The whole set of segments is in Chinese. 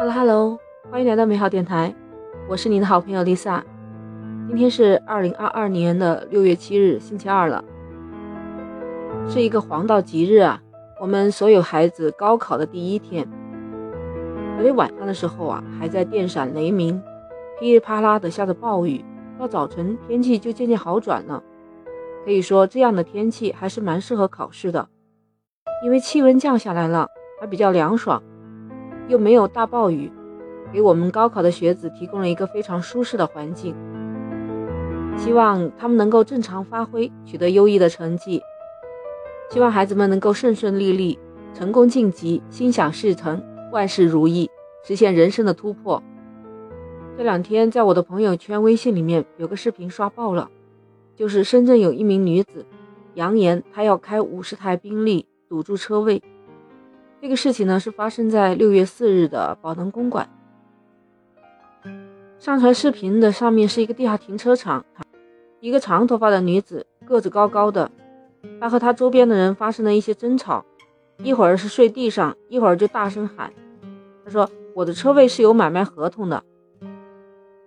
Hello Hello，欢迎来到美好电台，我是你的好朋友 Lisa。今天是二零二二年的六月七日，星期二了，是一个黄道吉日啊。我们所有孩子高考的第一天，昨天晚上的时候啊，还在电闪雷鸣，噼里啪啦的下着暴雨，到早晨天气就渐渐好转了。可以说这样的天气还是蛮适合考试的，因为气温降下来了，还比较凉爽。又没有大暴雨，给我们高考的学子提供了一个非常舒适的环境。希望他们能够正常发挥，取得优异的成绩。希望孩子们能够顺顺利利，成功晋级，心想事成，万事如意，实现人生的突破。这两天在我的朋友圈、微信里面有个视频刷爆了，就是深圳有一名女子扬言她要开五十台宾利堵住车位。这个事情呢，是发生在六月四日的宝能公馆。上传视频的上面是一个地下停车场，一个长头发的女子，个子高高的，她和她周边的人发生了一些争吵，一会儿是睡地上，一会儿就大声喊：“她说我的车位是有买卖合同的，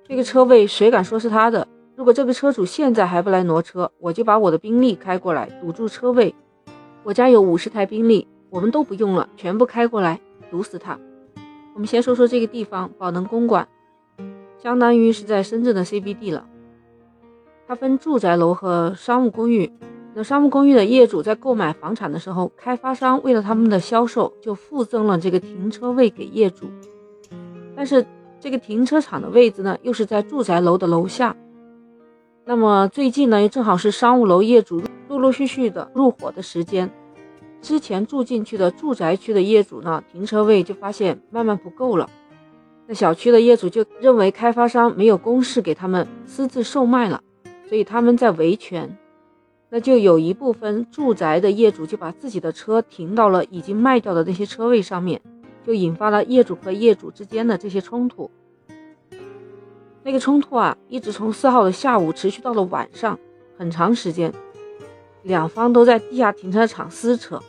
这个车位谁敢说是他的？如果这个车主现在还不来挪车，我就把我的宾利开过来堵住车位。我家有五十台宾利。”我们都不用了，全部开过来堵死他。我们先说说这个地方，宝能公馆，相当于是在深圳的 CBD 了。它分住宅楼和商务公寓。那商务公寓的业主在购买房产的时候，开发商为了他们的销售，就附赠了这个停车位给业主。但是这个停车场的位置呢，又是在住宅楼的楼下。那么最近呢，又正好是商务楼业主陆陆续续的入伙的时间。之前住进去的住宅区的业主呢，停车位就发现慢慢不够了。那小区的业主就认为开发商没有公示给他们私自售卖了，所以他们在维权。那就有一部分住宅的业主就把自己的车停到了已经卖掉的那些车位上面，就引发了业主和业主之间的这些冲突。那个冲突啊，一直从四号的下午持续到了晚上，很长时间，两方都在地下停车场撕扯。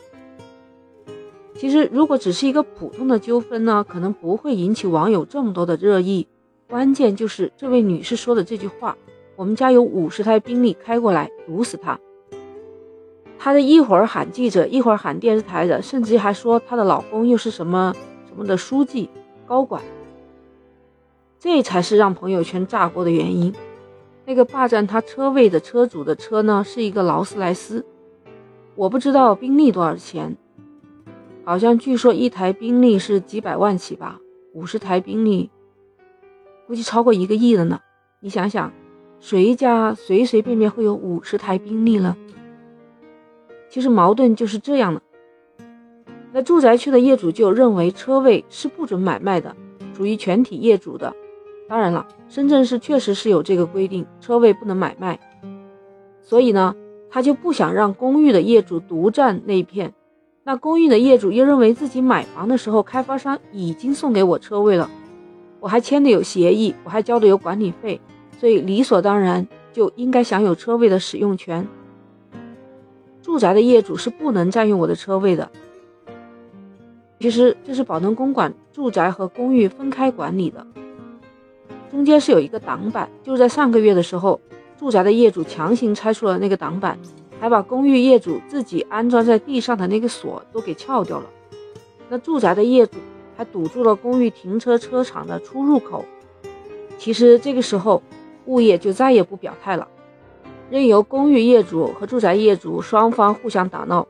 其实，如果只是一个普通的纠纷呢，可能不会引起网友这么多的热议。关键就是这位女士说的这句话：“我们家有五十台宾利开过来堵死他。”她的一会儿喊记者，一会儿喊电视台的，甚至还说她的老公又是什么什么的书记、高管。这才是让朋友圈炸锅的原因。那个霸占她车位的车主的车呢，是一个劳斯莱斯。我不知道宾利多少钱。好像据说一台宾利是几百万起吧，五十台宾利，估计超过一个亿了呢。你想想，谁家随随便便会有五十台宾利了？其实矛盾就是这样的。那住宅区的业主就认为车位是不准买卖的，属于全体业主的。当然了，深圳市确实是有这个规定，车位不能买卖。所以呢，他就不想让公寓的业主独占那片。那公寓的业主又认为自己买房的时候，开发商已经送给我车位了，我还签的有协议，我还交的有管理费，所以理所当然就应该享有车位的使用权。住宅的业主是不能占用我的车位的。其实这是宝能公馆住宅和公寓分开管理的，中间是有一个挡板，就在上个月的时候，住宅的业主强行拆除了那个挡板。还把公寓业主自己安装在地上的那个锁都给撬掉了，那住宅的业主还堵住了公寓停车车场的出入口。其实这个时候，物业就再也不表态了，任由公寓业主和住宅业主双方互相打闹。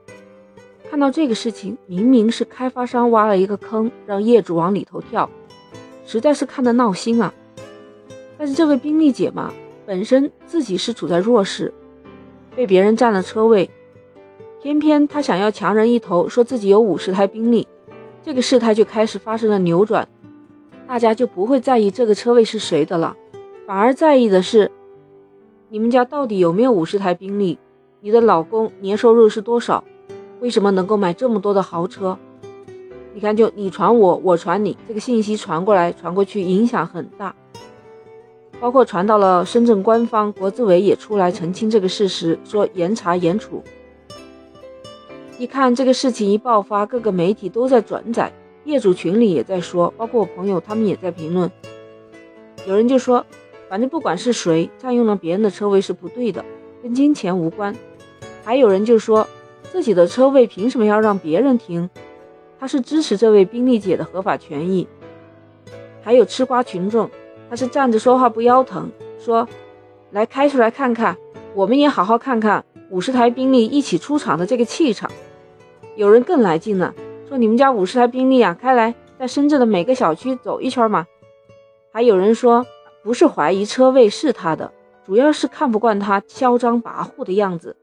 看到这个事情，明明是开发商挖了一个坑，让业主往里头跳，实在是看得闹心啊！但是这位宾利姐嘛，本身自己是处在弱势。被别人占了车位，偏偏他想要强人一头，说自己有五十台宾利，这个事态就开始发生了扭转，大家就不会在意这个车位是谁的了，反而在意的是你们家到底有没有五十台宾利，你的老公年收入是多少，为什么能够买这么多的豪车？你看，就你传我，我传你，这个信息传过来传过去，影响很大。包括传到了深圳官方，国资委也出来澄清这个事实，说严查严处。一看这个事情一爆发，各个媒体都在转载，业主群里也在说，包括我朋友他们也在评论。有人就说，反正不管是谁占用了别人的车位是不对的，跟金钱无关。还有人就说，自己的车位凭什么要让别人停？他是支持这位宾利姐的合法权益。还有吃瓜群众，他是站着说话不腰疼，说来开出来看看，我们也好好看看五十台宾利一起出场的这个气场。有人更来劲了。说你们家五十台宾利啊，开来在深圳的每个小区走一圈嘛。还有人说不是怀疑车位是他的，主要是看不惯他嚣张跋扈的样子。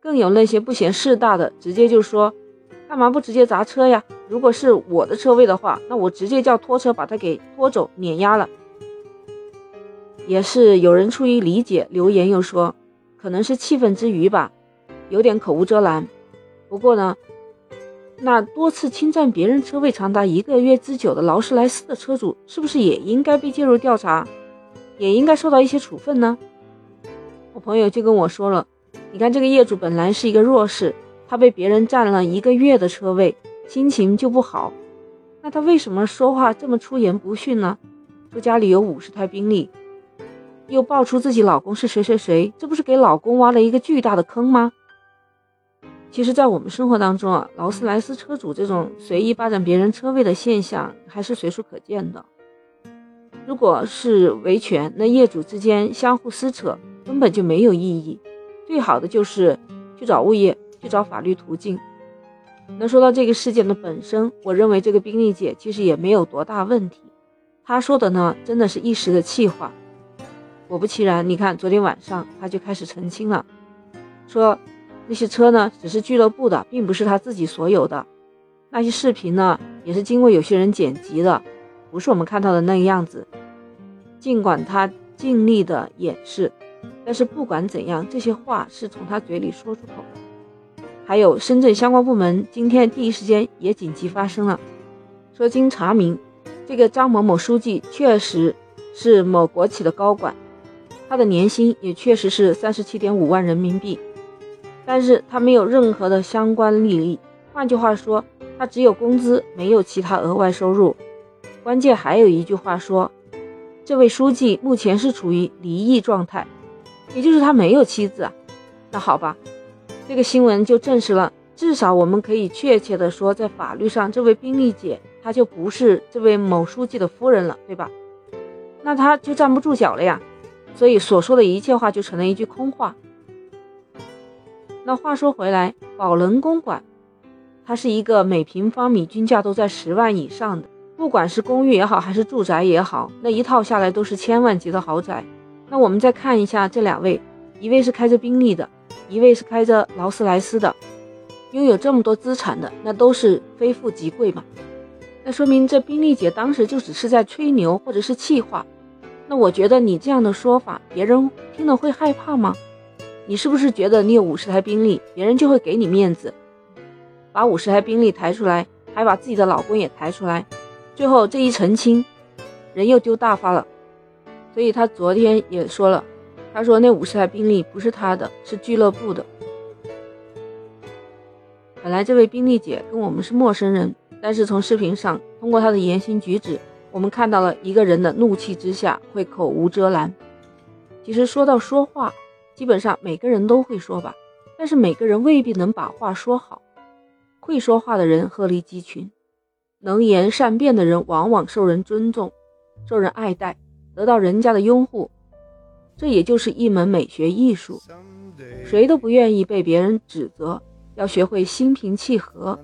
更有那些不嫌事大的，直接就说干嘛不直接砸车呀？如果是我的车位的话，那我直接叫拖车把他给拖走碾压了。也是有人出于理解留言又说，可能是气愤之余吧，有点口无遮拦。不过呢。那多次侵占别人车位长达一个月之久的劳斯莱斯的车主，是不是也应该被介入调查，也应该受到一些处分呢？我朋友就跟我说了，你看这个业主本来是一个弱势，他被别人占了一个月的车位，心情就不好。那他为什么说话这么出言不逊呢？说家里有五十台宾利，又爆出自己老公是谁谁谁，这不是给老公挖了一个巨大的坑吗？其实，在我们生活当中啊，劳斯莱斯车主这种随意霸占别人车位的现象还是随处可见的。如果是维权，那业主之间相互撕扯根本就没有意义。最好的就是去找物业，去找法律途径。那说到这个事件的本身，我认为这个宾利姐其实也没有多大问题。她说的呢，真的是一时的气话。果不其然，你看昨天晚上他就开始澄清了，说。那些车呢，只是俱乐部的，并不是他自己所有的。那些视频呢，也是经过有些人剪辑的，不是我们看到的那个样子。尽管他尽力的掩饰，但是不管怎样，这些话是从他嘴里说出口的。还有深圳相关部门今天第一时间也紧急发声了，说经查明，这个张某某书记确实是某国企的高管，他的年薪也确实是三十七点五万人民币。但是他没有任何的相关利益，换句话说，他只有工资，没有其他额外收入。关键还有一句话说，这位书记目前是处于离异状态，也就是他没有妻子啊。那好吧，这个新闻就证实了，至少我们可以确切的说，在法律上，这位宾利姐她就不是这位某书记的夫人了，对吧？那她就站不住脚了呀，所以所说的一切话就成了一句空话。那话说回来，宝能公馆，它是一个每平方米均价都在十万以上的，不管是公寓也好，还是住宅也好，那一套下来都是千万级的豪宅。那我们再看一下这两位，一位是开着宾利的，一位是开着劳斯莱斯的，拥有这么多资产的，那都是非富即贵嘛？那说明这宾利姐当时就只是在吹牛或者是气话。那我觉得你这样的说法，别人听了会害怕吗？你是不是觉得你有五十台宾利，别人就会给你面子，把五十台宾利抬出来，还把自己的老公也抬出来，最后这一澄清，人又丢大发了。所以他昨天也说了，他说那五十台宾利不是他的，是俱乐部的。本来这位宾利姐跟我们是陌生人，但是从视频上，通过她的言行举止，我们看到了一个人的怒气之下会口无遮拦。其实说到说话。基本上每个人都会说吧，但是每个人未必能把话说好。会说话的人鹤立鸡群，能言善辩的人往往受人尊重、受人爱戴，得到人家的拥护。这也就是一门美学艺术。谁都不愿意被别人指责，要学会心平气和。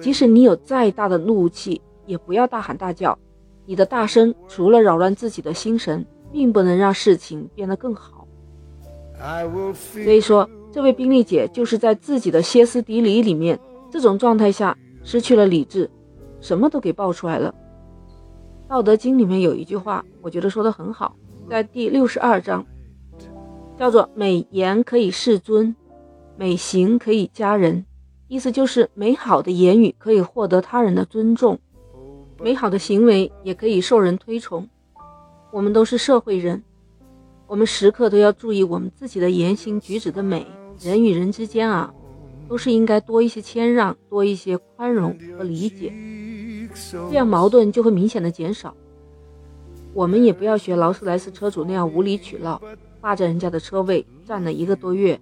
即使你有再大的怒气，也不要大喊大叫。你的大声除了扰乱自己的心神，并不能让事情变得更好。所以说，这位宾利姐就是在自己的歇斯底里里面，这种状态下失去了理智，什么都给爆出来了。《道德经》里面有一句话，我觉得说的很好，在第六十二章，叫做“美言可以世尊，美行可以加人”，意思就是美好的言语可以获得他人的尊重，美好的行为也可以受人推崇。我们都是社会人。我们时刻都要注意我们自己的言行举止的美。人与人之间啊，都是应该多一些谦让，多一些宽容和理解。这样矛盾就会明显的减少。我们也不要学劳斯莱斯车主那样无理取闹，霸占人家的车位占了一个多月，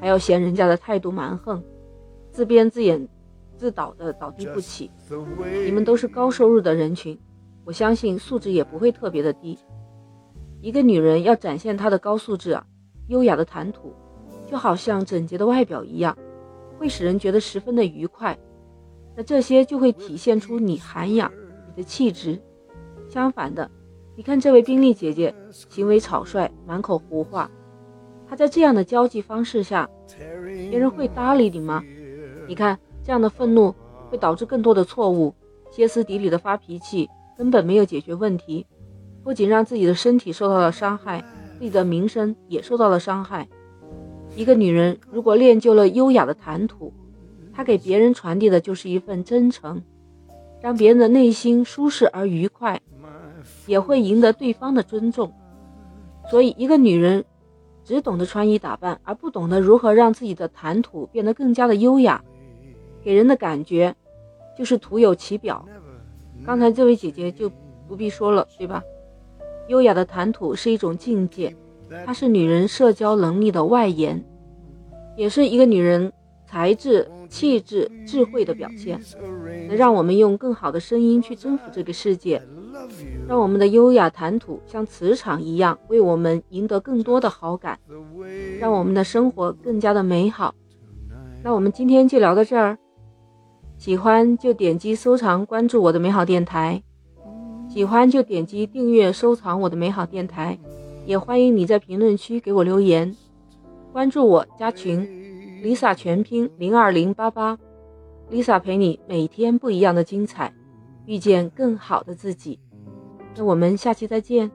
还要嫌人家的态度蛮横，自编自演自导的倒地不起。你们都是高收入的人群，我相信素质也不会特别的低。一个女人要展现她的高素质啊，优雅的谈吐，就好像整洁的外表一样，会使人觉得十分的愉快。那这些就会体现出你涵养、你的气质。相反的。你看这位宾利姐姐，行为草率，满口胡话。她在这样的交际方式下，别人会搭理你吗？你看这样的愤怒会导致更多的错误，歇斯底里的发脾气，根本没有解决问题，不仅让自己的身体受到了伤害，自己的名声也受到了伤害。一个女人如果练就了优雅的谈吐，她给别人传递的就是一份真诚，让别人的内心舒适而愉快。也会赢得对方的尊重，所以一个女人只懂得穿衣打扮，而不懂得如何让自己的谈吐变得更加的优雅，给人的感觉就是徒有其表。刚才这位姐姐就不必说了，对吧？优雅的谈吐是一种境界，它是女人社交能力的外延，也是一个女人才智、气质、智慧的表现，能让我们用更好的声音去征服这个世界。让我们的优雅谈吐像磁场一样，为我们赢得更多的好感，让我们的生活更加的美好。那我们今天就聊到这儿，喜欢就点击收藏关注我的美好电台，喜欢就点击订阅收藏我的美好电台，也欢迎你在评论区给我留言，关注我加群，Lisa 全拼零二零八八，Lisa 陪你每天不一样的精彩，遇见更好的自己。那我们下期再见。